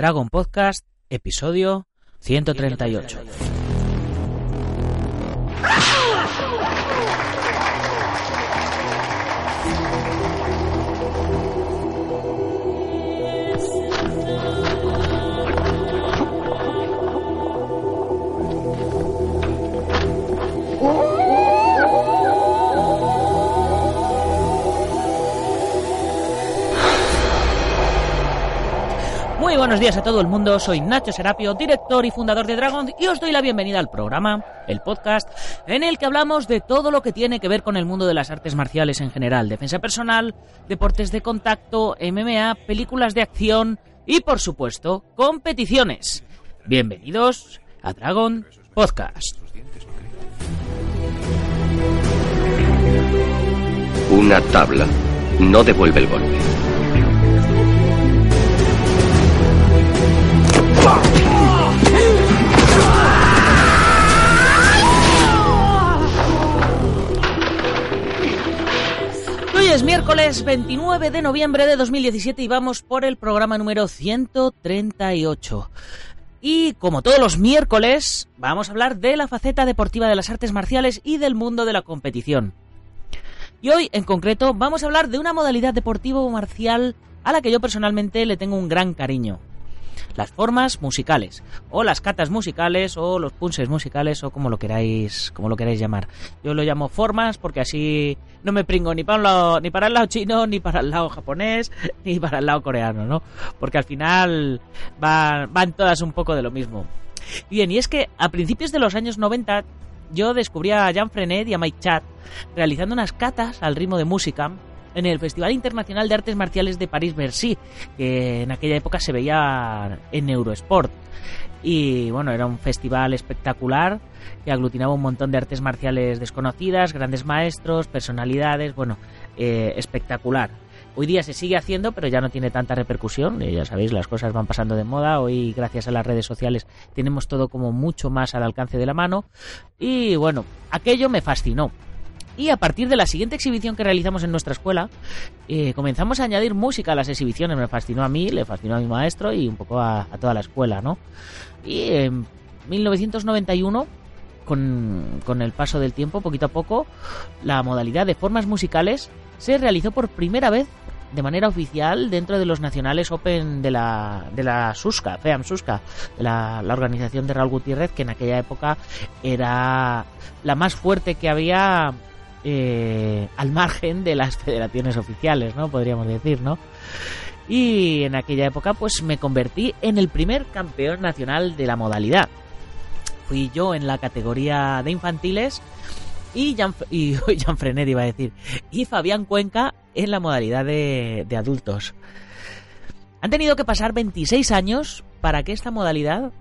Dragon Podcast, episodio 138. Buenos días a todo el mundo, soy Nacho Serapio, director y fundador de Dragon, y os doy la bienvenida al programa, el podcast, en el que hablamos de todo lo que tiene que ver con el mundo de las artes marciales en general, defensa personal, deportes de contacto, MMA, películas de acción y, por supuesto, competiciones. Bienvenidos a Dragon Podcast. Una tabla no devuelve el golpe. Es miércoles 29 de noviembre de 2017 y vamos por el programa número 138. Y como todos los miércoles, vamos a hablar de la faceta deportiva de las artes marciales y del mundo de la competición. Y hoy, en concreto, vamos a hablar de una modalidad deportiva o marcial a la que yo personalmente le tengo un gran cariño. Las formas musicales, o las catas musicales, o los punses musicales, o como lo queráis, como lo queráis llamar. Yo lo llamo formas porque así no me pringo ni para, un lado, ni para el lado chino, ni para el lado japonés, ni para el lado coreano, ¿no? Porque al final van, van todas un poco de lo mismo. Bien, y es que a principios de los años 90 yo descubrí a Jean Frenet y a Mike Chat realizando unas catas al ritmo de música en el Festival Internacional de Artes Marciales de París-Bercy, que en aquella época se veía en Eurosport. Y bueno, era un festival espectacular que aglutinaba un montón de artes marciales desconocidas, grandes maestros, personalidades, bueno, eh, espectacular. Hoy día se sigue haciendo, pero ya no tiene tanta repercusión. Ya sabéis, las cosas van pasando de moda. Hoy, gracias a las redes sociales, tenemos todo como mucho más al alcance de la mano. Y bueno, aquello me fascinó. Y a partir de la siguiente exhibición que realizamos en nuestra escuela, eh, comenzamos a añadir música a las exhibiciones. Me fascinó a mí, le fascinó a mi maestro y un poco a, toda la escuela, ¿no? Y en 1991 con, con, el paso del tiempo, poquito a poco, la modalidad de formas musicales se realizó por primera vez de manera oficial dentro de los nacionales Open de la, de la SUSCA, FEAM SUSCA, la, la organización de Raúl Gutiérrez, que en aquella época era la más fuerte que había eh, al margen de las federaciones oficiales, ¿no? Podríamos decir, ¿no? Y en aquella época, pues me convertí en el primer campeón nacional de la modalidad. Fui yo en la categoría de infantiles y Jan, Frenet iba a decir, y Fabián Cuenca en la modalidad de, de adultos. Han tenido que pasar 26 años para que esta modalidad,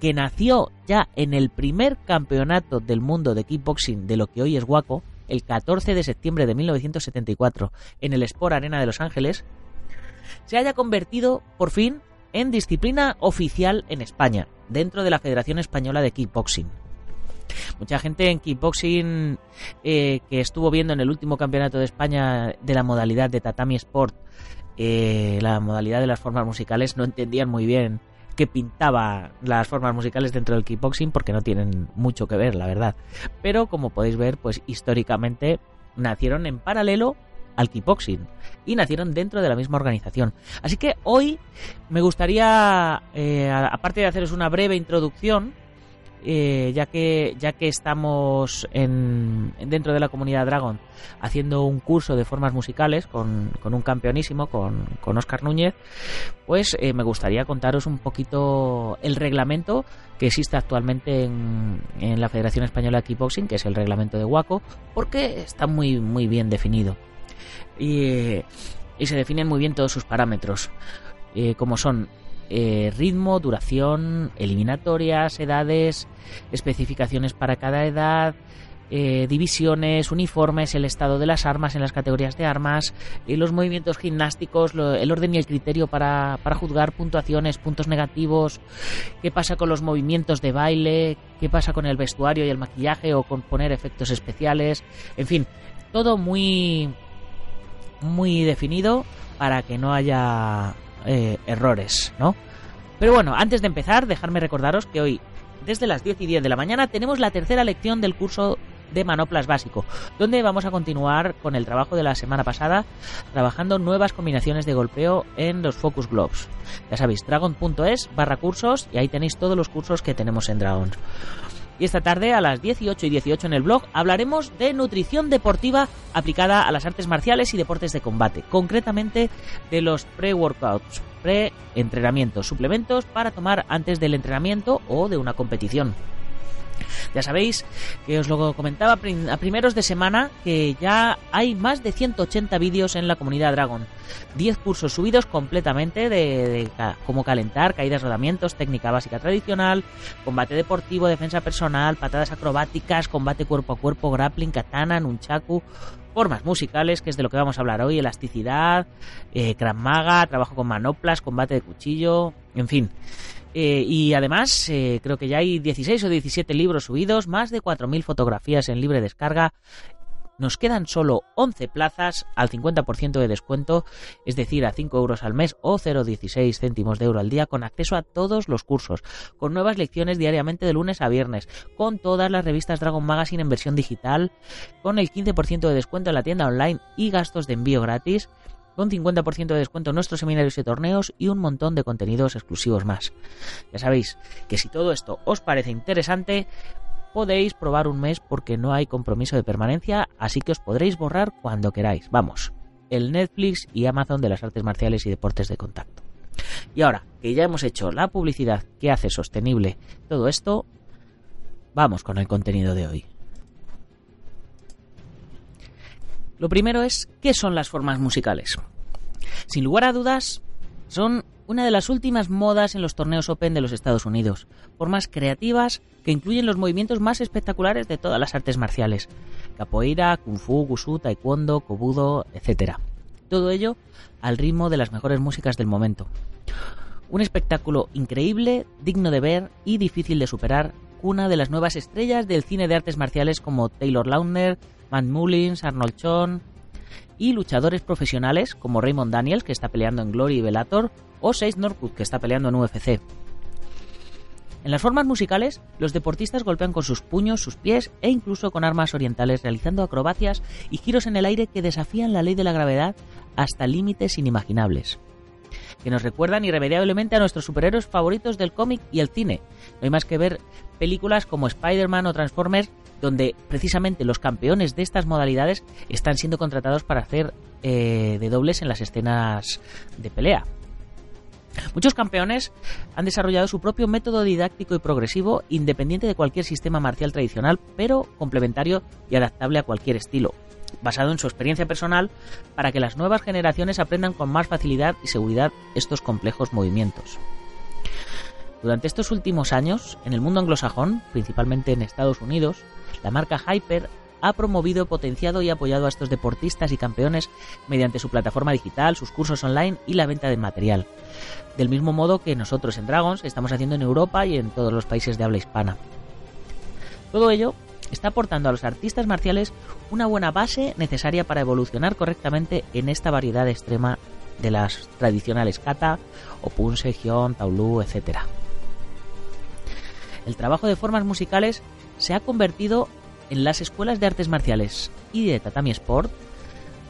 que nació ya en el primer campeonato del mundo de kickboxing de lo que hoy es Waco, el 14 de septiembre de 1974, en el Sport Arena de Los Ángeles, se haya convertido por fin en disciplina oficial en España, dentro de la Federación Española de Kickboxing. Mucha gente en kickboxing eh, que estuvo viendo en el último campeonato de España de la modalidad de Tatami Sport, eh, la modalidad de las formas musicales, no entendían muy bien qué pintaba las formas musicales dentro del kickboxing porque no tienen mucho que ver, la verdad. Pero como podéis ver, pues históricamente nacieron en paralelo al kickboxing y nacieron dentro de la misma organización. Así que hoy me gustaría, eh, aparte de haceros una breve introducción, eh, ya que ya que estamos en, dentro de la comunidad Dragon haciendo un curso de formas musicales con, un campeonísimo con, con Oscar Núñez pues eh, me gustaría contaros un poquito el reglamento que existe actualmente en, la Federación Española de Kickboxing que es el reglamento de Waco porque está muy muy bien definido. Y, y se definen muy bien todos sus parámetros eh, como son eh, ritmo, duración, eliminatorias, edades, especificaciones para cada edad, eh, divisiones, uniformes, el estado de las armas en las categorías de armas, eh, los movimientos gimnásticos, el orden y el criterio para, para, juzgar puntuaciones, puntos negativos, qué pasa con los movimientos de baile, qué pasa con el vestuario y el maquillaje o con poner efectos especiales, en fin, todo muy muy definido para que no haya eh, errores, ¿no? Pero bueno, antes de empezar, dejarme recordaros que hoy, desde las 10 y 10 de la mañana, tenemos la tercera lección del curso de Manoplas básico, donde vamos a continuar con el trabajo de la semana pasada, trabajando nuevas combinaciones de golpeo en los Focus Globes. Ya sabéis, dragon.es barra cursos y ahí tenéis todos los cursos que tenemos en Dragons. Y esta tarde a las 18 y 18 en el blog hablaremos de nutrición deportiva aplicada a las artes marciales y deportes de combate, concretamente de los pre-workouts, pre-entrenamientos, suplementos para tomar antes del entrenamiento o de una competición. Ya sabéis que os lo comentaba a primeros de semana que ya hay más de 180 vídeos en la comunidad Dragon. 10 cursos subidos completamente de, cómo calentar, caídas, rodamientos, técnica básica tradicional, combate deportivo, defensa personal, patadas acrobáticas, combate cuerpo a cuerpo, grappling, katana, nunchaku, formas musicales, que es de lo que vamos a hablar hoy, elasticidad, eh, maga, trabajo con manoplas, combate de cuchillo, en fin. Eh, y además, eh, creo que ya hay 16 o 17 libros subidos, más de 4.000 fotografías en libre descarga. Nos quedan solo 11 plazas al 50% de descuento, es decir, a 5 euros al mes o 0,16 céntimos de euro al día, con acceso a todos los cursos, con nuevas lecciones diariamente de lunes a viernes, con todas las revistas Dragon Magazine en versión digital, con el 15% de descuento en la tienda online y gastos de envío gratis con 50% de descuento en nuestros seminarios y torneos y un montón de contenidos exclusivos más. Ya sabéis que si todo esto os parece interesante, podéis probar un mes porque no hay compromiso de permanencia, así que os podréis borrar cuando queráis. Vamos, el Netflix y Amazon de las artes marciales y deportes de contacto. Y ahora que ya hemos hecho la publicidad que hace sostenible todo esto, vamos con el contenido de hoy. Lo primero es, ¿qué son las formas musicales? Sin lugar a dudas, son una de las últimas modas en los torneos Open de los Estados Unidos. Formas creativas que incluyen los movimientos más espectaculares de todas las artes marciales. Capoeira, Kung Fu, Wushu, Taekwondo, Kobudo, etc. Todo ello al ritmo de las mejores músicas del momento. Un espectáculo increíble, digno de ver y difícil de superar, una de las nuevas estrellas del cine de artes marciales como Taylor Lautner, Matt Mullins, Arnold Chon y luchadores profesionales como Raymond Daniels, que está peleando en Glory y Bellator, o Sage Norwood, que está peleando en UFC. En las formas musicales, los deportistas golpean con sus puños, sus pies e incluso con armas orientales, realizando acrobacias y giros en el aire que desafían la ley de la gravedad hasta límites inimaginables que nos recuerdan irremediablemente a nuestros superhéroes favoritos del cómic y el cine. No hay más que ver películas como Spider-Man o Transformers donde precisamente los campeones de estas modalidades están siendo contratados para hacer eh, de dobles en las escenas de pelea. Muchos campeones han desarrollado su propio método didáctico y progresivo independiente de cualquier sistema marcial tradicional, pero complementario y adaptable a cualquier estilo, basado en su experiencia personal para que las nuevas generaciones aprendan con más facilidad y seguridad estos complejos movimientos. Durante estos últimos años, en el mundo anglosajón, principalmente en Estados Unidos, la marca Hyper ha promovido, potenciado y apoyado a estos deportistas y campeones mediante su plataforma digital, sus cursos online y la venta de material. Del mismo modo que nosotros en Dragons estamos haciendo en Europa y en todos los países de habla hispana. Todo ello está aportando a los artistas marciales una buena base necesaria para evolucionar correctamente en esta variedad extrema de las tradicionales kata, opunse, hyun, taolu, etc. El trabajo de formas musicales se ha convertido en las escuelas de artes marciales y de tatami sport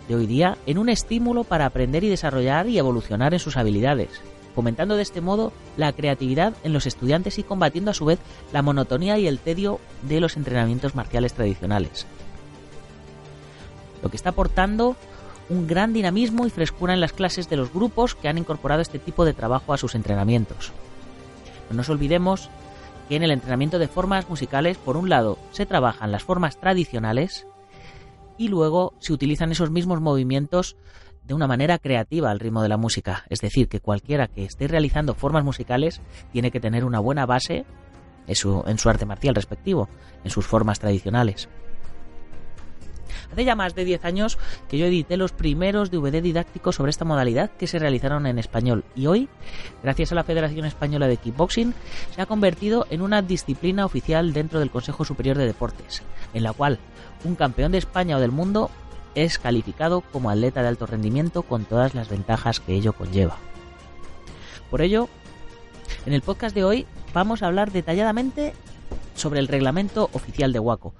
de hoy día en un estímulo para aprender y desarrollar y evolucionar en sus habilidades, fomentando de este modo la creatividad en los estudiantes y combatiendo a su vez la monotonía y el tedio de los entrenamientos marciales tradicionales. Lo que está aportando un gran dinamismo y frescura en las clases de los grupos que han incorporado este tipo de trabajo a sus entrenamientos. No nos olvidemos que en el entrenamiento de formas musicales, por un lado, se trabajan las formas tradicionales y luego se utilizan esos mismos movimientos de una manera creativa al ritmo de la música. Es decir, que cualquiera que esté realizando formas musicales tiene que tener una buena base en su, en su arte marcial respectivo, en sus formas tradicionales. Hace ya más de 10 años que yo edité los primeros DVD didácticos sobre esta modalidad que se realizaron en español y hoy, gracias a la Federación Española de Kickboxing, se ha convertido en una disciplina oficial dentro del Consejo Superior de Deportes, en la cual un campeón de España o del mundo es calificado como atleta de alto rendimiento con todas las ventajas que ello conlleva. Por ello, en el podcast de hoy vamos a hablar detalladamente sobre el reglamento oficial de Waco,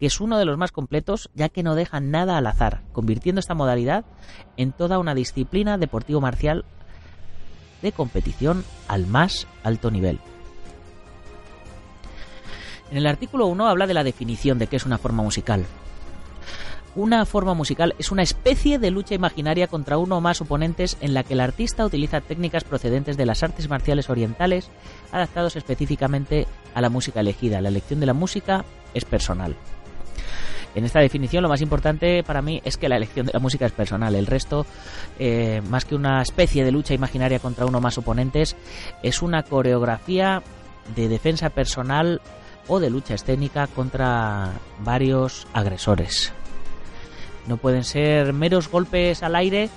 que es uno de los más completos ya que no deja nada al azar, convirtiendo esta modalidad en toda una disciplina deportivo marcial de competición al más alto nivel. En el artículo 1 habla de la definición de qué es una forma musical. Una forma musical es una especie de lucha imaginaria contra uno o más oponentes en la que el artista utiliza técnicas procedentes de las artes marciales orientales adaptados específicamente a la música elegida. La elección de la música es personal. En esta definición lo más importante para mí es que la elección de la música es personal. El resto, eh, más que una especie de lucha imaginaria contra uno más oponentes, es una coreografía de defensa personal o de lucha escénica contra varios agresores. No pueden ser meros golpes al aire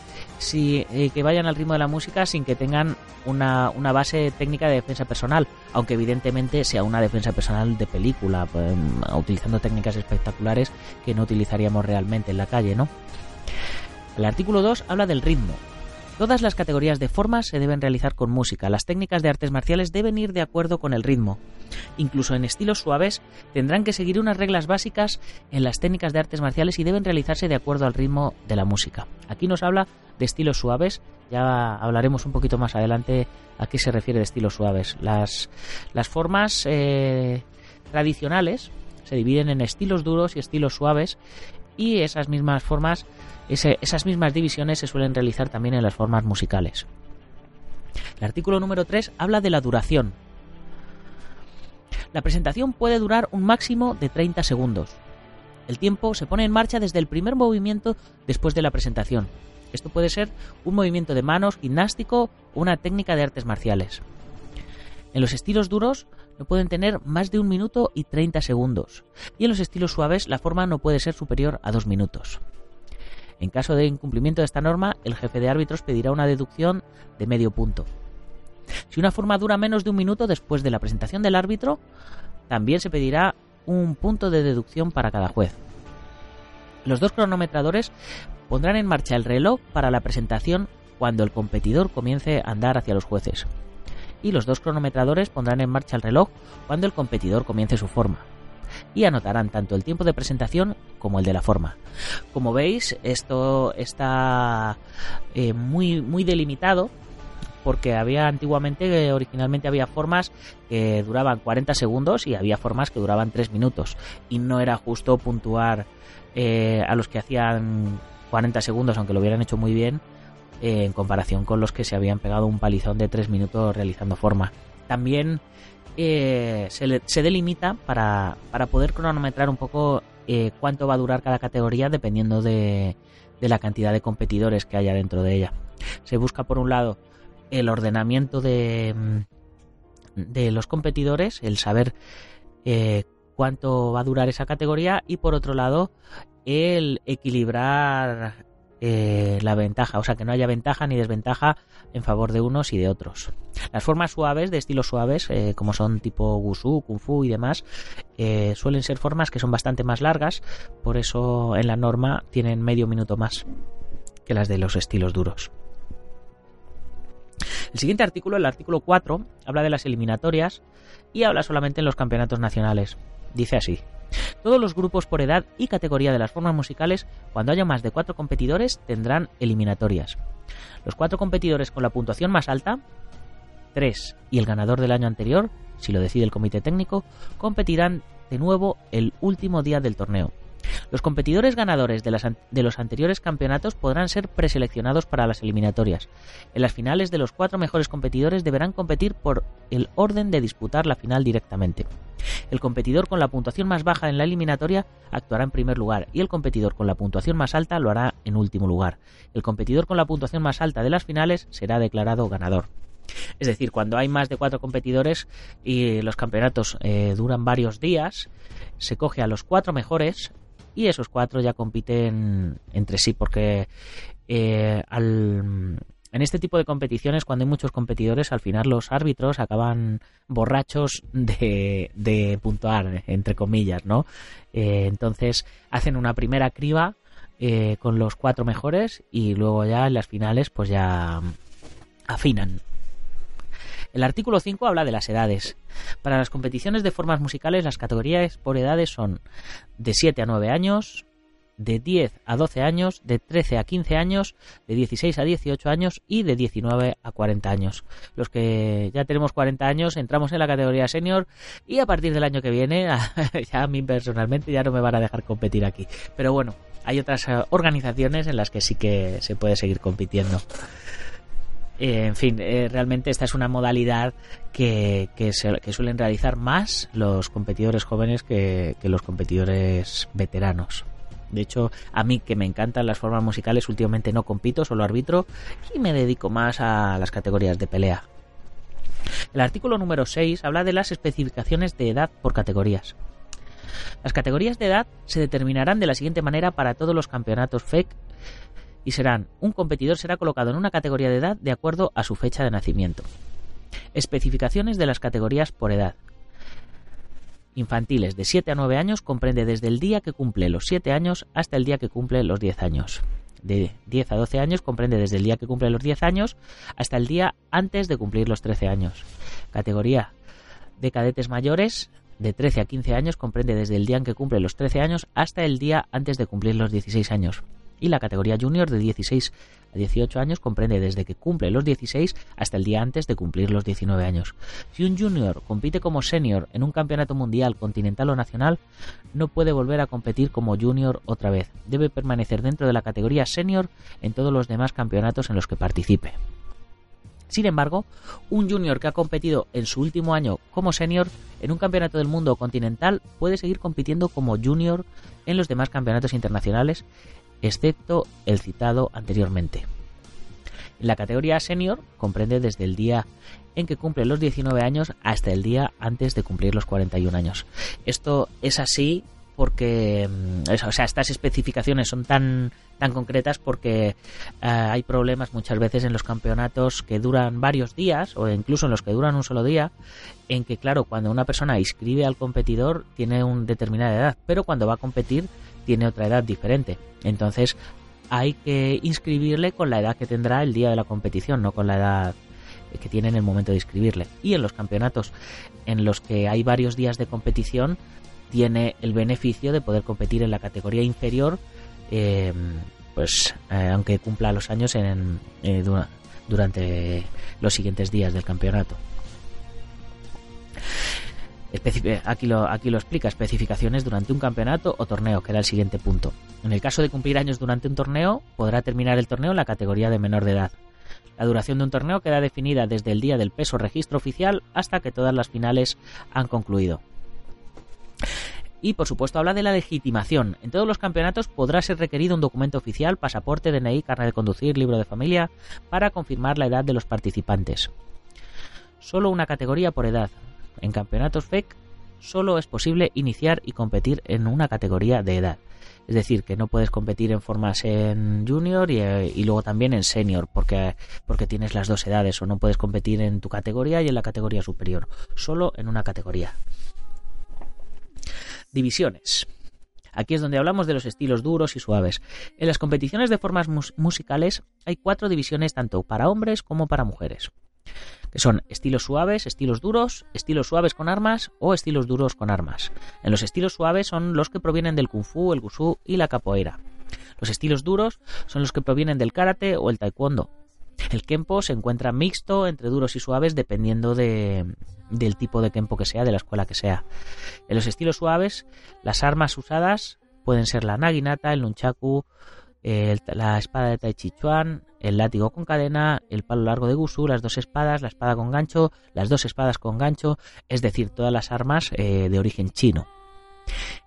si, eh, que vayan al ritmo de la música sin que tengan una, una, base técnica de defensa personal, aunque evidentemente sea una defensa personal de película, pues, utilizando técnicas espectaculares que no utilizaríamos realmente en la calle, ¿no? El artículo 2 habla del ritmo, Todas las categorías de formas se deben realizar con música. Las técnicas de artes marciales deben ir de acuerdo con el ritmo. Incluso en estilos suaves tendrán que seguir unas reglas básicas en las técnicas de artes marciales y deben realizarse de acuerdo al ritmo de la música. Aquí nos habla de estilos suaves. Ya hablaremos un poquito más adelante a qué se refiere de estilos suaves. Las, las formas eh, tradicionales se dividen en estilos duros y estilos suaves y esas mismas formas esas mismas divisiones se suelen realizar también en las formas musicales. El artículo número 3 habla de la duración. La presentación puede durar un máximo de 30 segundos. El tiempo se pone en marcha desde el primer movimiento después de la presentación. Esto puede ser un movimiento de manos, gimnástico o una técnica de artes marciales. En los estilos duros no pueden tener más de un minuto y 30 segundos, y en los estilos suaves la forma no puede ser superior a dos minutos. En caso de incumplimiento de esta norma, el jefe de árbitros pedirá una deducción de medio punto. Si una forma dura menos de un minuto después de la presentación del árbitro, también se pedirá un punto de deducción para cada juez. Los dos cronometradores pondrán en marcha el reloj para la presentación cuando el competidor comience a andar hacia los jueces. Y los dos cronometradores pondrán en marcha el reloj cuando el competidor comience su forma y anotarán tanto el tiempo de presentación como el de la forma. Como veis, esto está eh, muy, muy delimitado porque había antiguamente, eh, originalmente había formas que duraban 40 segundos y había formas que duraban 3 minutos y no era justo puntuar eh, a los que hacían 40 segundos, aunque lo hubieran hecho muy bien, en comparación con los que se habían pegado un palizón de 3 minutos realizando forma. También eh, se, delimita para, poder cronometrar un poco eh, cuánto va a durar cada categoría dependiendo de, la cantidad de competidores que haya dentro de ella. Se busca por un lado el ordenamiento de, mm, de los competidores, el saber eh, cuánto va a durar esa categoría y por otro lado el equilibrar eh, la ventaja, o sea que no haya ventaja ni desventaja en favor de unos y de otros. Las formas suaves, de estilos suaves, eh, como son tipo Wushu, Kung Fu y demás, eh, suelen ser formas que son bastante más largas, por eso en la norma tienen medio minuto más que las de los estilos duros. El siguiente artículo, el artículo 4, habla de las eliminatorias y habla solamente en los campeonatos nacionales. Dice así. Todos los grupos por edad y categoría de las formas musicales, cuando haya más de cuatro competidores, tendrán eliminatorias. Los cuatro competidores con la puntuación más alta, tres y el ganador del año anterior, si lo decide el comité técnico, competirán de nuevo el último día del torneo. Los competidores ganadores de, los anteriores campeonatos podrán ser preseleccionados para las eliminatorias. En las finales de los cuatro mejores competidores deberán competir por el orden de disputar la final directamente. El competidor con la puntuación más baja en la eliminatoria actuará en primer lugar y el competidor con la puntuación más alta lo hará en último lugar. El competidor con la puntuación más alta de las finales será declarado ganador. Es decir, cuando hay más de cuatro competidores y los campeonatos eh, duran varios días, se coge a los cuatro mejores y esos cuatro ya compiten entre sí porque eh, al, en este tipo de competiciones, cuando hay muchos competidores, al final los árbitros acaban borrachos de, de puntuar, entre comillas, ¿no? Eh, entonces hacen una primera criba con los cuatro mejores y luego ya en las finales pues ya afinan. El artículo 5 habla de las edades. Para las competiciones de formas musicales, las categorías por edades son de 7 a 9 años, de 10 a 12 años, de 13 a 15 años, de 16 a 18 años y de 19 a 40 años. Los que ya tenemos 40 años entramos en la categoría senior y a partir del año que viene, ya a mí personalmente ya no me van a dejar competir aquí. Pero bueno, hay otras eh, organizaciones en las que sí que se puede seguir compitiendo. Eh, en fin, eh, realmente esta es una modalidad que, suelen realizar más los competidores jóvenes que, los competidores veteranos. De hecho, a mí que me encantan las formas musicales, últimamente no compito, solo arbitro y me dedico más a las categorías de pelea. El artículo número 6 habla de las especificaciones de edad por categorías. Las categorías de edad se determinarán de la siguiente manera para todos los campeonatos FEC y serán un competidor será colocado en una categoría de edad de acuerdo a su fecha de nacimiento. Especificaciones de las categorías por edad. Infantiles de 7 a 9 años comprende desde el día que cumple los 7 años hasta el día que cumple los 10 años. De 10 a 12 años comprende desde el día que cumple los 10 años hasta el día antes de cumplir los 13 años. Categoría de cadetes mayores de 13 a 15 años comprende desde el día en que cumple los 13 años hasta el día antes de cumplir los 16 años y la categoría junior de 16 a 18 años comprende desde que cumple los 16 hasta el día antes de cumplir los 19 años. Si un junior compite como senior en un campeonato mundial, continental o nacional, no puede volver a competir como junior otra vez. Debe permanecer dentro de la categoría senior en todos los demás campeonatos en los que participe. Sin embargo, un junior que ha competido en su último año como senior en un campeonato del mundo continental puede seguir compitiendo como junior en los demás campeonatos internacionales excepto el citado anteriormente. La categoría senior comprende desde el día en que cumple los 19 años hasta el día antes de cumplir los 41 años. Esto es así porque mm, o sea, estas especificaciones son tan tan concretas porque eh, hay problemas muchas veces en los campeonatos que duran varios días o incluso en los que duran un solo día en que claro cuando una persona inscribe al competidor tiene una determinada edad pero cuando va a competir tiene otra edad diferente. Entonces hay que inscribirle con la edad que tendrá el día de la competición, no con la edad que tiene en el momento de inscribirle. Y en los campeonatos en los que hay varios días de competición, tiene el beneficio de poder competir en la categoría inferior, eh, pues eh, aunque cumpla los años eh, durante los siguientes días del campeonato. Aquí lo, aquí lo explica, especificaciones durante un campeonato o torneo, que era el siguiente punto. En el caso de cumplir años durante un torneo, podrá terminar el torneo en la categoría de menor de edad. La duración de un torneo queda definida desde el día del peso registro oficial hasta que todas las finales han concluido. Y por supuesto habla de la legitimación. En todos los campeonatos podrá ser requerido un documento oficial, pasaporte, DNI, carnet de conducir, libro de familia, para confirmar la edad de los participantes. Solo una categoría por edad, en campeonatos FEC solo es posible iniciar y competir en una categoría de edad. Es decir, que no puedes competir en formas en junior eh, y, luego también en senior porque, porque tienes las dos edades o no puedes competir en tu categoría y en la categoría superior, solo en una categoría. Divisiones. Aquí es donde hablamos de los estilos duros y suaves. En las competiciones de formas musicales hay cuatro divisiones tanto para hombres como para mujeres que son estilos suaves, estilos duros, estilos suaves con armas o estilos duros con armas. En los estilos suaves son los que provienen del kung fu, el gusú y la capoeira. Los estilos duros son los que provienen del karate o el taekwondo. El kempo se encuentra mixto entre duros y suaves dependiendo de, del tipo de kempo que sea, de la escuela que sea. En los estilos suaves, las armas usadas pueden ser la naginata, el nunchaku, la espada de Tai Chi Chuan, el látigo con cadena, el palo largo de Gusu, las dos espadas, la espada con gancho, las dos espadas con gancho, es decir, todas las armas eh, de origen chino.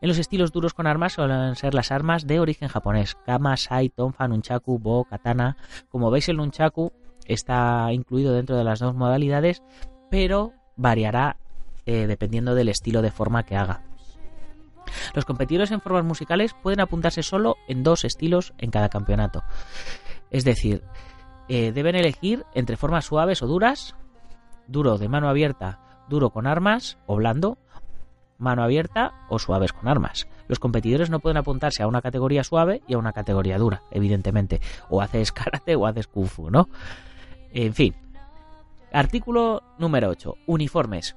En los estilos duros con armas suelen ser las armas de origen japonés, kama, sai, tonfa, nunchaku, bo, katana. Como veis el nunchaku está incluido dentro de las dos modalidades, pero variará eh, dependiendo del estilo de forma que haga. Los competidores en formas musicales pueden apuntarse solo en dos estilos en cada campeonato. Es decir, eh, deben elegir entre formas suaves o duras, duro de mano abierta, duro con armas o blando, mano abierta o suaves con armas. Los competidores no pueden apuntarse a una categoría suave y a una categoría dura, evidentemente. O haces karate o haces kung fu, ¿no? En fin. Artículo número 8. Uniformes.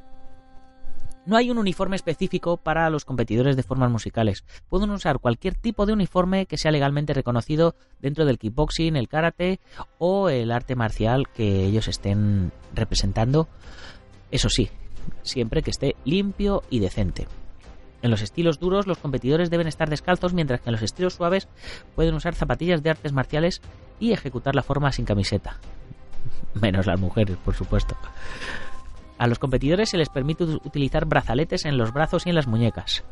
No hay un uniforme específico para los competidores de formas musicales. Pueden usar cualquier tipo de uniforme que sea legalmente reconocido dentro del kickboxing, el karate o el arte marcial que ellos estén representando. Eso sí, siempre que esté limpio y decente. En los estilos duros los competidores deben estar descalzos mientras que en los estilos suaves pueden usar zapatillas de artes marciales y ejecutar la forma sin camiseta. Menos las mujeres, por supuesto. A los competidores se les permite utilizar brazaletes en los brazos y en las muñecas.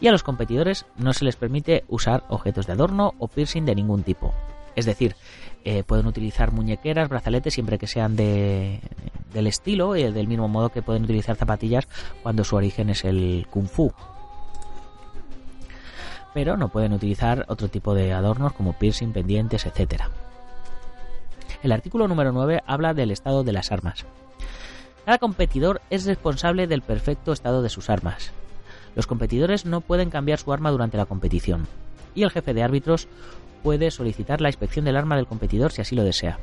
Y a los competidores no se les permite usar objetos de adorno o piercing de ningún tipo. Es decir, eh, pueden utilizar muñequeras, brazaletes siempre que sean de, del estilo, y eh, del mismo modo que pueden utilizar zapatillas cuando su origen es el kung fu. Pero no pueden utilizar otro tipo de adornos como piercing, pendientes, etc. El artículo número 9 habla del estado de las armas. Cada competidor es responsable del perfecto estado de sus armas. Los competidores no pueden cambiar su arma durante la competición, y el jefe de árbitros puede solicitar la inspección del arma del competidor si así lo desea.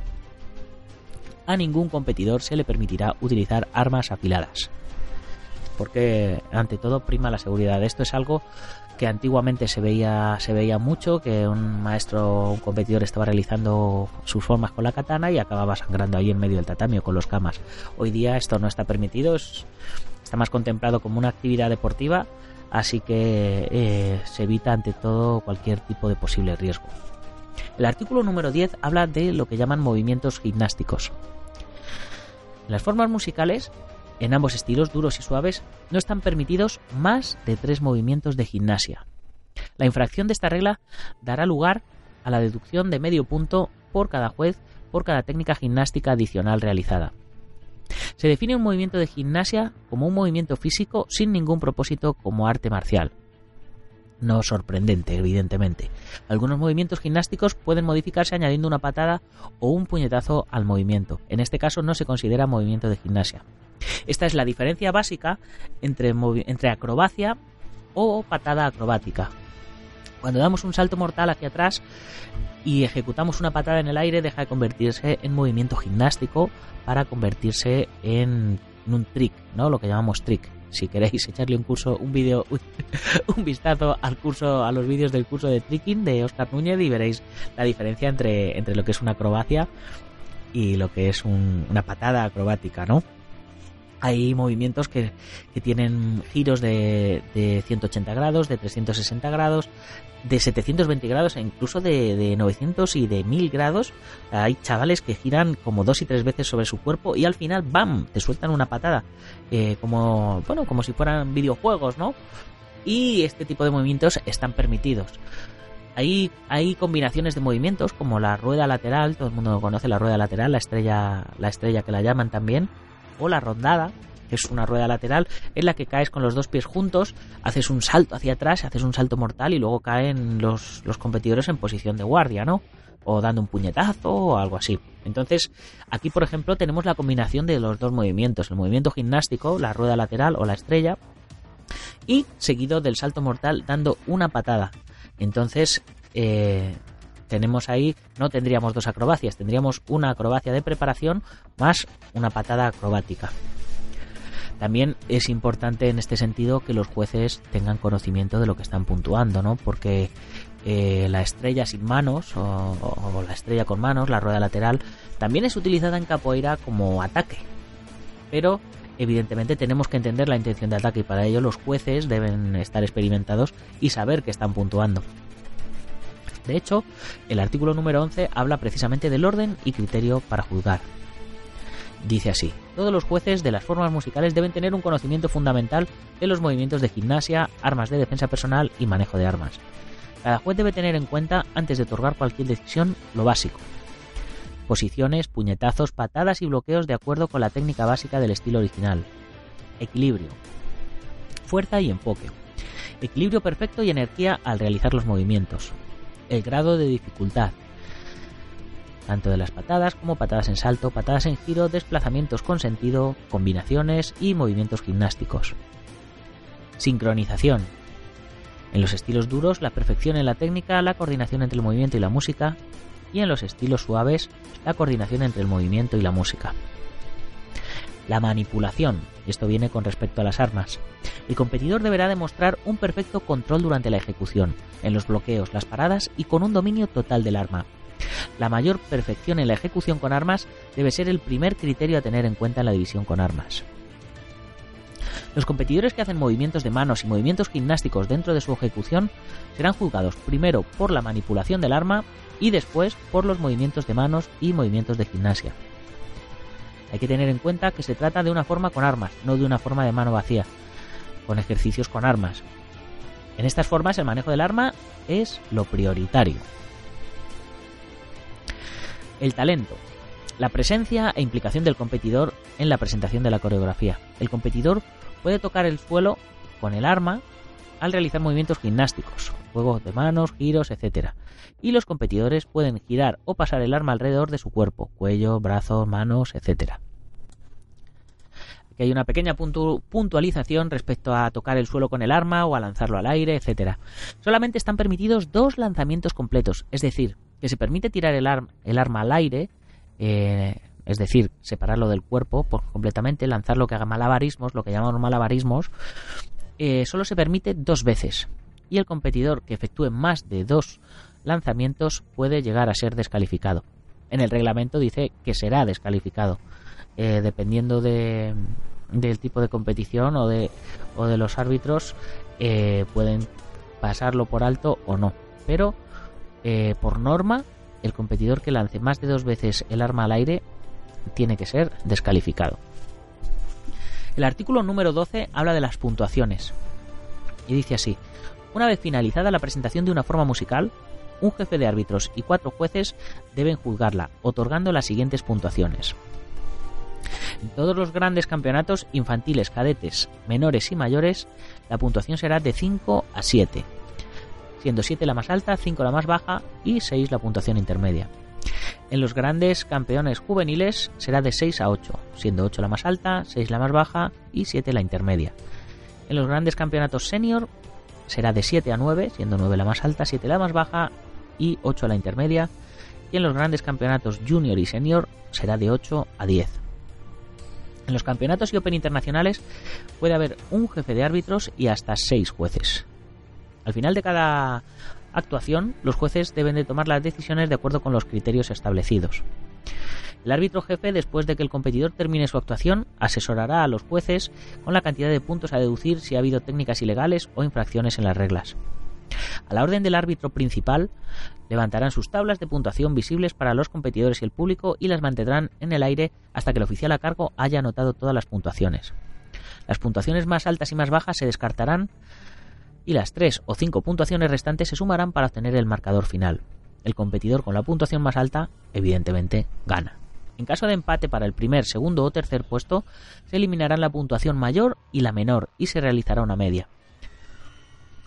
A ningún competidor se le permitirá utilizar armas afiladas, porque ante todo prima la seguridad. Esto es algo que antiguamente se veía, se veía mucho, que un maestro, un competidor estaba realizando sus formas con la katana y acababa sangrando ahí en medio del tatami con los camas. Hoy día esto no está permitido, está más contemplado como una actividad deportiva, así que eh, se evita ante todo cualquier tipo de posible riesgo. El artículo número 10 habla de lo que llaman movimientos gimnásticos. Las formas musicales en ambos estilos, duros y suaves, no están permitidos más de tres movimientos de gimnasia. La infracción de esta regla dará lugar a la deducción de medio punto por cada juez por cada técnica gimnástica adicional realizada. Se define un movimiento de gimnasia como un movimiento físico sin ningún propósito como arte marcial. No sorprendente, evidentemente. Algunos movimientos gimnásticos pueden modificarse añadiendo una patada o un puñetazo al movimiento. En este caso no se considera movimiento de gimnasia. Esta es la diferencia básica entre, entre acrobacia o patada acrobática. Cuando damos un salto mortal hacia atrás y ejecutamos una patada en el aire, deja de convertirse en movimiento gimnástico para convertirse en un trick, ¿no? Lo que llamamos trick. Si queréis echarle un curso, un vídeo, un vistazo al curso, a los vídeos del curso de tricking de Oscar Núñez y veréis la diferencia entre, entre lo que es una acrobacia y lo que es una patada acrobática, ¿no? Hay movimientos que, tienen giros de, 180 grados, de 360 grados, de 720 grados e incluso de, 900 y de 1000 grados. Hay chavales que giran como dos y tres veces sobre su cuerpo y al final, ¡bam!, te sueltan una patada. Eh, como, bueno, como si fueran videojuegos, ¿no? Y este tipo de movimientos están permitidos. Hay, hay combinaciones de movimientos como la rueda lateral, todo el mundo conoce la rueda lateral, la estrella, la estrella que la llaman también, la rondada, que es una rueda lateral en la que caes con los dos pies juntos, haces un salto hacia atrás, haces un salto mortal y luego caen los, los competidores en posición de guardia, ¿no? O dando un puñetazo o algo así. Entonces, aquí por ejemplo tenemos la combinación de los dos movimientos, el movimiento gimnástico, la rueda lateral o la estrella, y seguido del salto mortal dando una patada. Entonces, eh, tenemos ahí, no tendríamos dos acrobacias, tendríamos una acrobacia de preparación más una patada acrobática. También es importante en este sentido que los jueces tengan conocimiento de lo que están puntuando, ¿no? Porque eh, la estrella sin manos o, la estrella con manos, la rueda lateral, también es utilizada en capoeira como ataque. Pero Evidentemente tenemos que entender la intención de ataque y para ello los jueces deben estar experimentados y saber que están puntuando. De hecho, el artículo número 11 habla precisamente del orden y criterio para juzgar. Dice así, todos los jueces de las formas musicales deben tener un conocimiento fundamental de los movimientos de gimnasia, armas de defensa personal y manejo de armas. Cada juez debe tener en cuenta, antes de otorgar cualquier decisión, lo básico. Posiciones, puñetazos, patadas y bloqueos de acuerdo con la técnica básica del estilo original. Equilibrio. Fuerza y enfoque. Equilibrio perfecto y energía al realizar los movimientos. El grado de dificultad tanto de las patadas como patadas en salto, patadas en giro, desplazamientos con sentido, combinaciones y movimientos gimnásticos. Sincronización. En los estilos duros, la perfección en la técnica, la coordinación entre el movimiento y la música, y en los estilos suaves, la coordinación entre el movimiento y la música. La manipulación, esto viene con respecto a las armas. El competidor deberá demostrar un perfecto control durante la ejecución, en los bloqueos, las paradas y con un dominio total del arma, la mayor perfección en la ejecución con armas debe ser el primer criterio a tener en cuenta en la división con armas. Los competidores que hacen movimientos de manos y movimientos gimnásticos dentro de su ejecución serán juzgados primero por la manipulación del arma y después por los movimientos de manos y movimientos de gimnasia. Hay que tener en cuenta que se trata de una forma con armas, no de una forma de mano vacía, con ejercicios con armas. En estas formas el manejo del arma es lo prioritario. El talento. La presencia e implicación del competidor en la presentación de la coreografía. El competidor puede tocar el suelo con el arma al realizar movimientos gimnásticos, juegos de manos, giros, etc. Y los competidores pueden girar o pasar el arma alrededor de su cuerpo, cuello, brazos, manos, etc. Aquí hay una pequeña puntualización respecto a tocar el suelo con el arma o a lanzarlo al aire, etc. Solamente están permitidos dos lanzamientos completos, es decir, que se permite tirar el, arma al aire, eh, es decir, separarlo del cuerpo por completamente, lanzarlo que haga malabarismos, lo que llamamos malabarismos, eh, solo se permite dos veces. Y el competidor que efectúe más de dos lanzamientos puede llegar a ser descalificado. En el reglamento dice que será descalificado, eh, dependiendo de, del tipo de competición o de, o de los árbitros, pueden pasarlo por alto o no. Pero eh, por norma, el competidor que lance más de dos veces el arma al aire tiene que ser descalificado. El artículo número 12 habla de las puntuaciones y dice así, una vez finalizada la presentación de una forma musical, un jefe de árbitros y cuatro jueces deben juzgarla, otorgando las siguientes puntuaciones. En todos los grandes campeonatos infantiles, cadetes, menores y mayores, la puntuación será de 5 a 7, siendo 7 la más alta, 5 la más baja y 6 la puntuación intermedia. En los grandes campeones juveniles será de 6 a 8, siendo 8 la más alta, 6 la más baja y 7 la intermedia. En los grandes campeonatos senior será de 7 a 9, siendo 9 la más alta, 7 la más baja y 8 la intermedia. Y en los grandes campeonatos junior y senior será de 8 a 10. En los campeonatos y Open internacionales puede haber un jefe de árbitros y hasta 6 jueces. Al final de cada actuación, los jueces deben de tomar las decisiones de acuerdo con los criterios establecidos. El árbitro jefe, después de que el competidor termine su actuación, asesorará a los jueces con la cantidad de puntos a deducir si ha habido técnicas ilegales o infracciones en las reglas. A la orden del árbitro principal, levantarán sus tablas de puntuación visibles para los competidores y el público y las mantendrán en el aire hasta que el oficial a cargo haya anotado todas las puntuaciones. Las puntuaciones más altas y más bajas se descartarán y las 3 o 5 puntuaciones restantes se sumarán para obtener el marcador final. El competidor con la puntuación más alta, evidentemente, gana. En caso de empate para el primer, segundo o tercer puesto, se eliminarán la puntuación mayor y la menor y se realizará una media.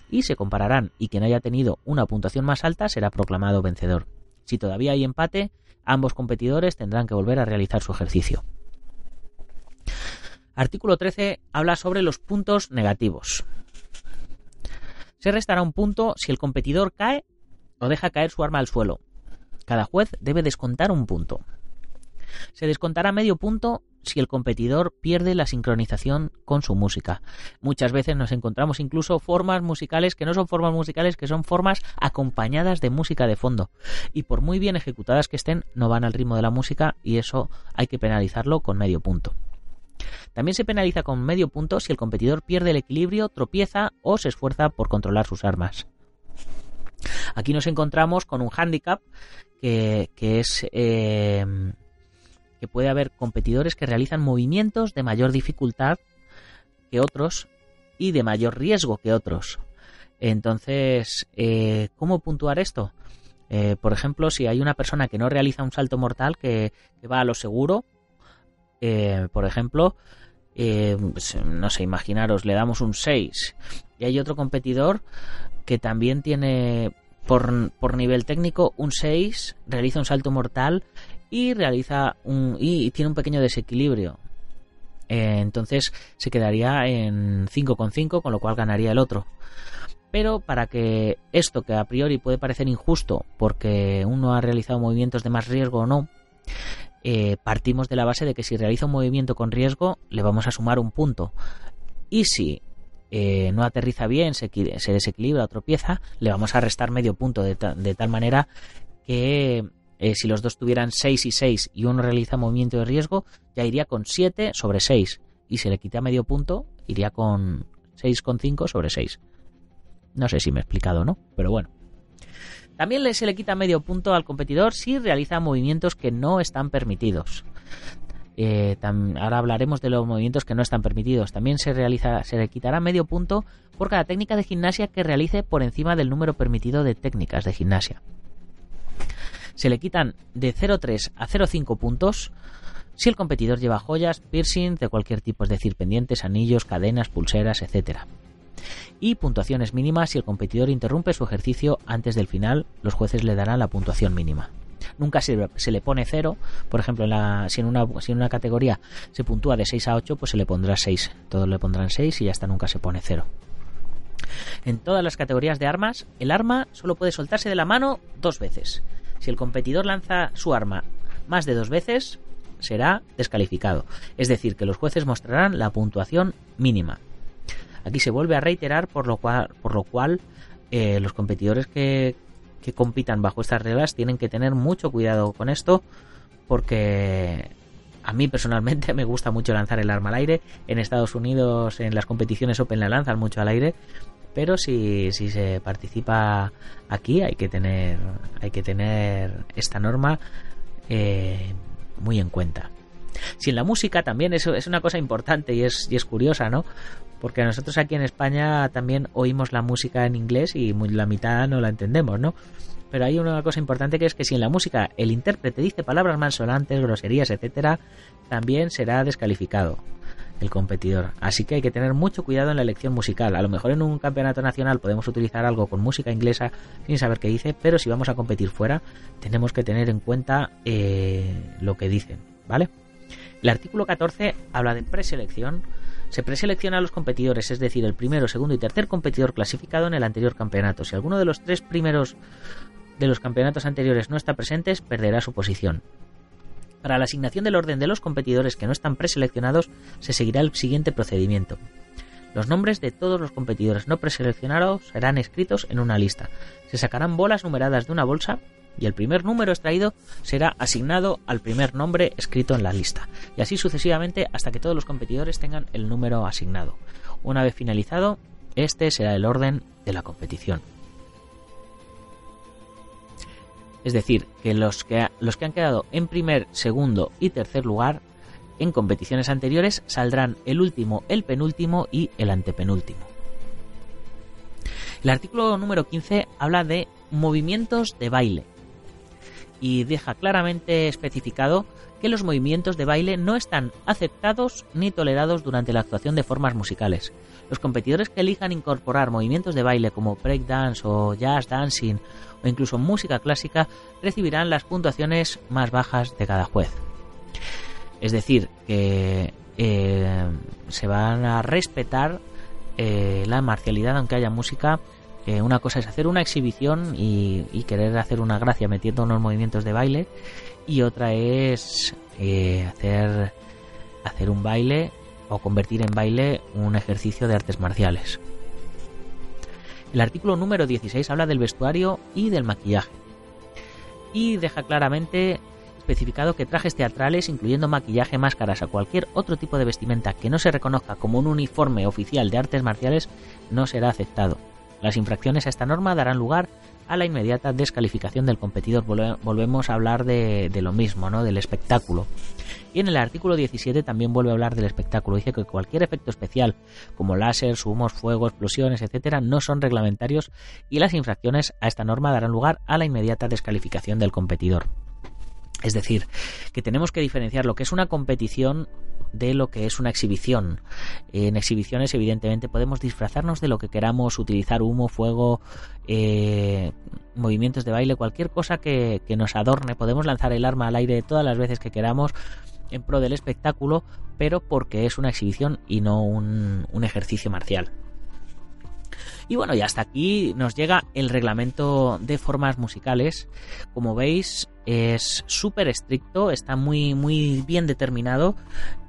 Y se compararán y quien haya tenido una puntuación más alta será proclamado vencedor. Si todavía hay empate, ambos competidores tendrán que volver a realizar su ejercicio. Artículo 13 habla sobre los puntos negativos. Se restará un punto si el competidor cae o deja caer su arma al suelo. Cada juez debe descontar un punto. Se descontará medio punto si el competidor pierde la sincronización con su música. Muchas veces nos encontramos incluso formas musicales que no son formas musicales, que son formas acompañadas de música de fondo. Y por muy bien ejecutadas que estén, no van al ritmo de la música y eso hay que penalizarlo con medio punto. También se penaliza con medio punto si el competidor pierde el equilibrio, tropieza o se esfuerza por controlar sus armas. Aquí nos encontramos con un handicap que, es eh, que puede haber competidores que realizan movimientos de mayor dificultad que otros y de mayor riesgo que otros. Entonces, eh, ¿cómo puntuar esto? Eh, por ejemplo, si hay una persona que no realiza un salto mortal, que, va a lo seguro, por ejemplo, pues, no sé, imaginaros, le damos un 6 y hay otro competidor que también tiene por, por nivel técnico un 6, realiza un salto mortal y realiza un y, tiene un pequeño desequilibrio. Eh, entonces se quedaría en 5,5, con lo cual ganaría el otro. Pero para que esto que a priori puede parecer injusto porque uno ha realizado movimientos de más riesgo o no, eh, partimos de la base de que si realiza un movimiento con riesgo le vamos a sumar un punto. Y si eh, no aterriza bien, se, desequilibra o tropieza, le vamos a restar medio punto de, tal manera que eh, si los dos tuvieran 6 y 6 y uno realiza movimiento de riesgo, ya iría con 7 sobre 6. Y si le quita medio punto, iría con 6,5 sobre 6. No sé si me he explicado no, pero bueno. También se le quita medio punto al competidor si realiza movimientos que no están permitidos. Eh, ahora hablaremos de los movimientos que no están permitidos. También se realiza, se le quitará medio punto por cada técnica de gimnasia que realice por encima del número permitido de técnicas de gimnasia. Se le quitan de 0,3 a 0,5 puntos si el competidor lleva joyas, piercing de cualquier tipo, es decir, pendientes, anillos, cadenas, pulseras, etc. Y puntuaciones mínimas si el competidor interrumpe su ejercicio antes del final, los jueces le darán la puntuación mínima nunca se, le pone cero. Por ejemplo, si, en una, categoría se puntúa de 6 a 8, pues se le pondrá 6. Todos le pondrán 6 y ya está, nunca se pone cero. En todas las categorías de armas, el arma solo puede soltarse de la mano dos veces. Si el competidor lanza su arma más de dos veces, será descalificado. Es decir, que los jueces mostrarán la puntuación mínima. Aquí se vuelve a reiterar por lo cual, por lo cual eh, los competidores que, compitan bajo estas reglas tienen que tener mucho cuidado con esto porque a mí personalmente me gusta mucho lanzar el arma al aire. En Estados Unidos en las competiciones Open la lanzan mucho al aire, pero si, se participa aquí hay que tener hay que tener esta norma eh, muy en cuenta. Si en la música también eso es una cosa importante y es, y es curiosa, ¿no? porque nosotros aquí en España también oímos la música en inglés y la mitad no la entendemos, ¿no? Pero hay una cosa importante que es que si en la música el intérprete dice palabras malsonantes, groserías, etcétera, también será descalificado el competidor. Así que hay que tener mucho cuidado en la elección musical. A lo mejor en un campeonato nacional podemos utilizar algo con música inglesa sin saber qué dice, pero si vamos a competir fuera tenemos que tener en cuenta eh, lo que dicen, ¿vale? El artículo 14 habla de preselección se preselecciona a los competidores, es decir, el primero, segundo y tercer competidor clasificado en el anterior campeonato. Si alguno de los tres primeros de los campeonatos anteriores no está presente, perderá su posición. Para la asignación del orden de los competidores que no están preseleccionados, se seguirá el siguiente procedimiento. Los nombres de todos los competidores no preseleccionados serán escritos en una lista. Se sacarán bolas numeradas de una bolsa y el primer número extraído será asignado al primer nombre escrito en la lista, y así sucesivamente hasta que todos los competidores tengan el número asignado. Una vez finalizado, este será el orden de la competición. Es decir, que los que, los que han quedado en primer, segundo y tercer lugar en competiciones anteriores saldrán el último, el penúltimo y el antepenúltimo. El artículo número 15 habla de movimientos de baile y deja claramente especificado que los movimientos de baile no están aceptados ni tolerados durante la actuación de formas musicales. Los competidores que elijan incorporar movimientos de baile como breakdance o jazz dancing o incluso música clásica recibirán las puntuaciones más bajas de cada juez. Es decir, que eh, se van a respetar eh, la marcialidad aunque haya música una cosa es hacer una exhibición y, querer hacer una gracia metiendo unos movimientos de baile y otra es eh, hacer, hacer un baile o convertir en baile un ejercicio de artes marciales. El artículo número 16 habla del vestuario y del maquillaje y deja claramente especificado que trajes teatrales, incluyendo maquillaje, máscaras o cualquier otro tipo de vestimenta que no se reconozca como un uniforme oficial de artes marciales, no será aceptado. Las infracciones a esta norma darán lugar a la inmediata descalificación del competidor. Volvemos a hablar de, lo mismo, ¿no? Del espectáculo. Y en el artículo 17 también vuelve a hablar del espectáculo. Dice que cualquier efecto especial, como láser, humos, fuego, explosiones, etcétera, no son reglamentarios y las infracciones a esta norma darán lugar a la inmediata descalificación del competidor. Es decir, que tenemos que diferenciar lo que es una competición de lo que es una exhibición. En exhibiciones, evidentemente, podemos disfrazarnos de lo que queramos, utilizar humo, fuego, eh, movimientos de baile, cualquier cosa que, nos adorne. Podemos lanzar el arma al aire todas las veces que queramos en pro del espectáculo, pero porque es una exhibición y no un ejercicio marcial. Y bueno, y hasta aquí nos llega el reglamento de formas musicales. Como veis, es súper estricto, está muy, muy bien determinado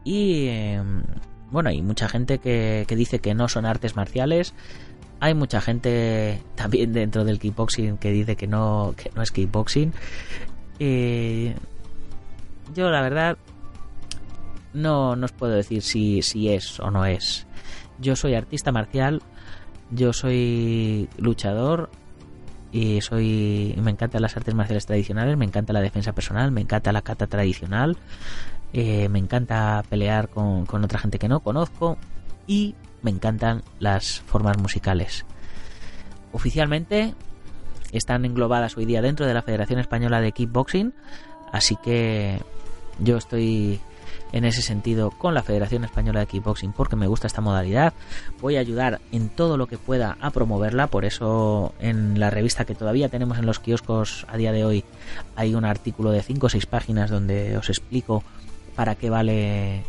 y... Em, bueno, hay mucha gente que, dice que no son artes marciales. Hay mucha gente también dentro del kickboxing que dice que no, que no es kickboxing. yo la verdad no, no os puedo decir si, si es o no es. Yo soy artista marcial, yo soy luchador y soy me encantan las artes marciales tradicionales, me encanta la defensa personal, me encanta la kata tradicional, eh, me encanta pelear con, con otra gente que no conozco y me encantan las formas musicales. Oficialmente están englobadas hoy día dentro de la Federación Española de Kickboxing, así que yo estoy en ese sentido con la Federación Española de Kickboxing porque me gusta esta modalidad. Voy a ayudar en todo lo que pueda a promoverla, por eso en la revista que todavía tenemos en los kioscos a día de hoy hay un artículo de 5 o 6 páginas donde os explico para qué vale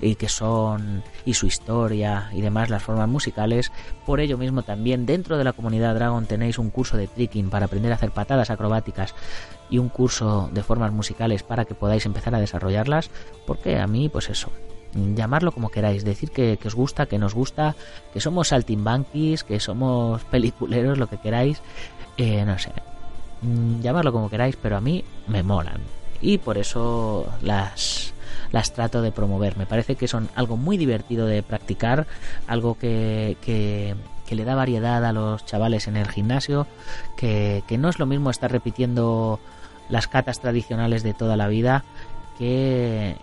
y qué son y su historia y demás las formas musicales. Por ello mismo también dentro de la comunidad Dragon tenéis un curso de tricking para aprender a hacer patadas acrobáticas y un curso de formas musicales para que podáis empezar a desarrollarlas. Porque a mí pues eso, llamarlo como queráis, decir que, os gusta, que nos gusta, que somos saltimbanquis, que somos peliculeros, lo que queráis, eh, no sé, mm, llamarlo como queráis, pero a mí me molan. Y por eso las las trato de promover. Me parece que son algo muy divertido de practicar, algo que, que, le da variedad a los chavales en el gimnasio, que, que no es lo mismo estar repitiendo las catas tradicionales de toda la vida que,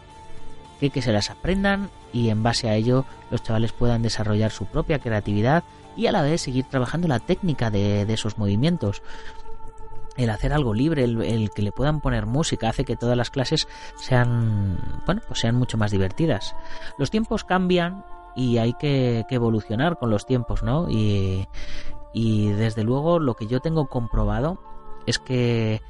que, que se las aprendan y en base a ello los chavales puedan desarrollar su propia creatividad y a la vez seguir trabajando la técnica de, de esos movimientos el hacer algo libre, el, que le puedan poner música, hace que todas las clases sean, bueno, pues sean mucho más divertidas. Los tiempos cambian y hay que, evolucionar con los tiempos, ¿no? Y, y desde luego lo que yo tengo comprobado es que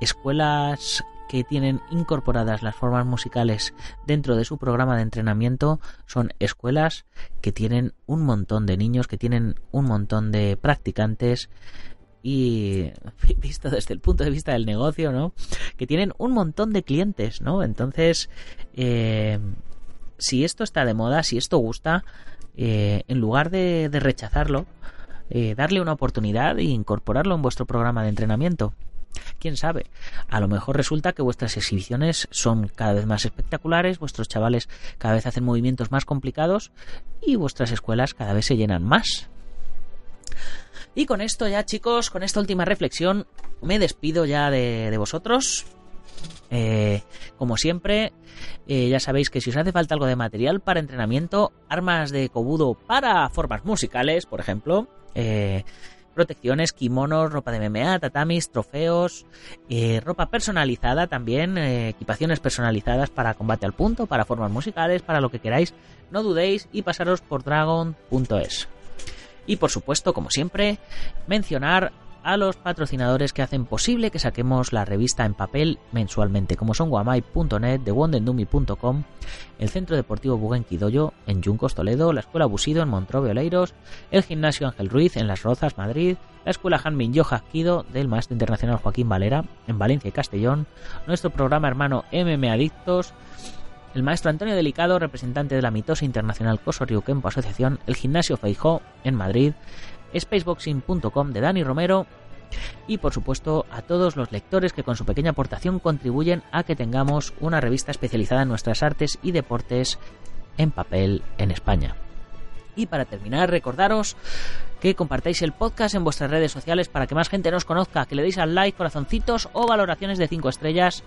escuelas que tienen incorporadas las formas musicales dentro de su programa de entrenamiento son escuelas que tienen un montón de niños, que tienen un montón de practicantes y visto desde el punto de vista del negocio, ¿no? Que tienen un montón de clientes, ¿no? Entonces, eh, si esto está de moda, si esto gusta, eh, en lugar de, rechazarlo, eh, darle una oportunidad e incorporarlo en vuestro programa de entrenamiento. Quién sabe, a lo mejor resulta que vuestras exhibiciones son cada vez más espectaculares, vuestros chavales cada vez hacen movimientos más complicados y vuestras escuelas cada vez se llenan más. Y con esto ya chicos, con esta última reflexión, me despido ya de, vosotros. Eh, como siempre, eh, ya sabéis que si os hace falta algo de material para entrenamiento, armas de cobudo para formas musicales, por ejemplo, eh, protecciones, kimonos, ropa de MMA, tatamis, trofeos, ropa personalizada también, equipaciones personalizadas para combate al punto, para formas musicales, para lo que queráis, no dudéis y pasaros por dragon.es. Y por supuesto, como siempre, mencionar a los patrocinadores que hacen posible que saquemos la revista en papel mensualmente, como son guamai.net, thewondendumi.com, el Centro Deportivo Bugenquidoyo en Yuncos, Toledo, la Escuela Busido en Montrove Oleiros, el Gimnasio Ángel Ruiz en Las Rozas, Madrid, la Escuela Hanmin Yoja Kido del Maestro Internacional Joaquín Valera en Valencia y Castellón, nuestro programa hermano MM Adictos, el maestro Antonio Delicado, representante de la mitosa internacional Cosorio Kempo Asociación, el Gimnasio Feijó en Madrid, spaceboxing.com de Dani Romero y por supuesto a todos los lectores que con su pequeña aportación contribuyen a que tengamos una revista especializada en nuestras artes y deportes en papel en España. Y para terminar, recordaros que compartáis el podcast en vuestras redes sociales para que más gente nos conozca, que le deis al like, corazoncitos o valoraciones de 5 estrellas,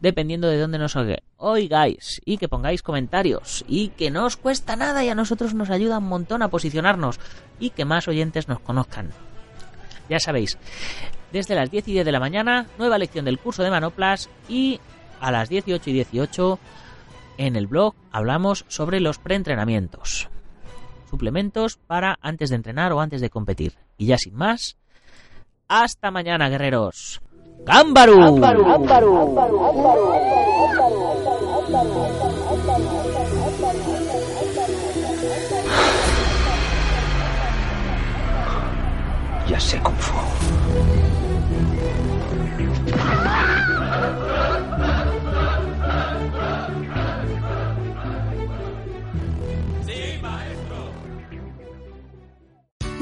dependiendo de dónde nos oigáis, y que pongáis comentarios, y que no os cuesta nada y a nosotros nos ayuda un montón a posicionarnos, y que más oyentes nos conozcan. Ya sabéis, desde las 10 y 10 de la mañana, nueva lección del curso de Manoplas, y a las 18 y 18 en el blog hablamos sobre los preentrenamientos suplementos para antes de entrenar o antes de competir. Y ya sin más, hasta mañana, guerreros. ¡Gámbaru! Ya sé Kung Fu.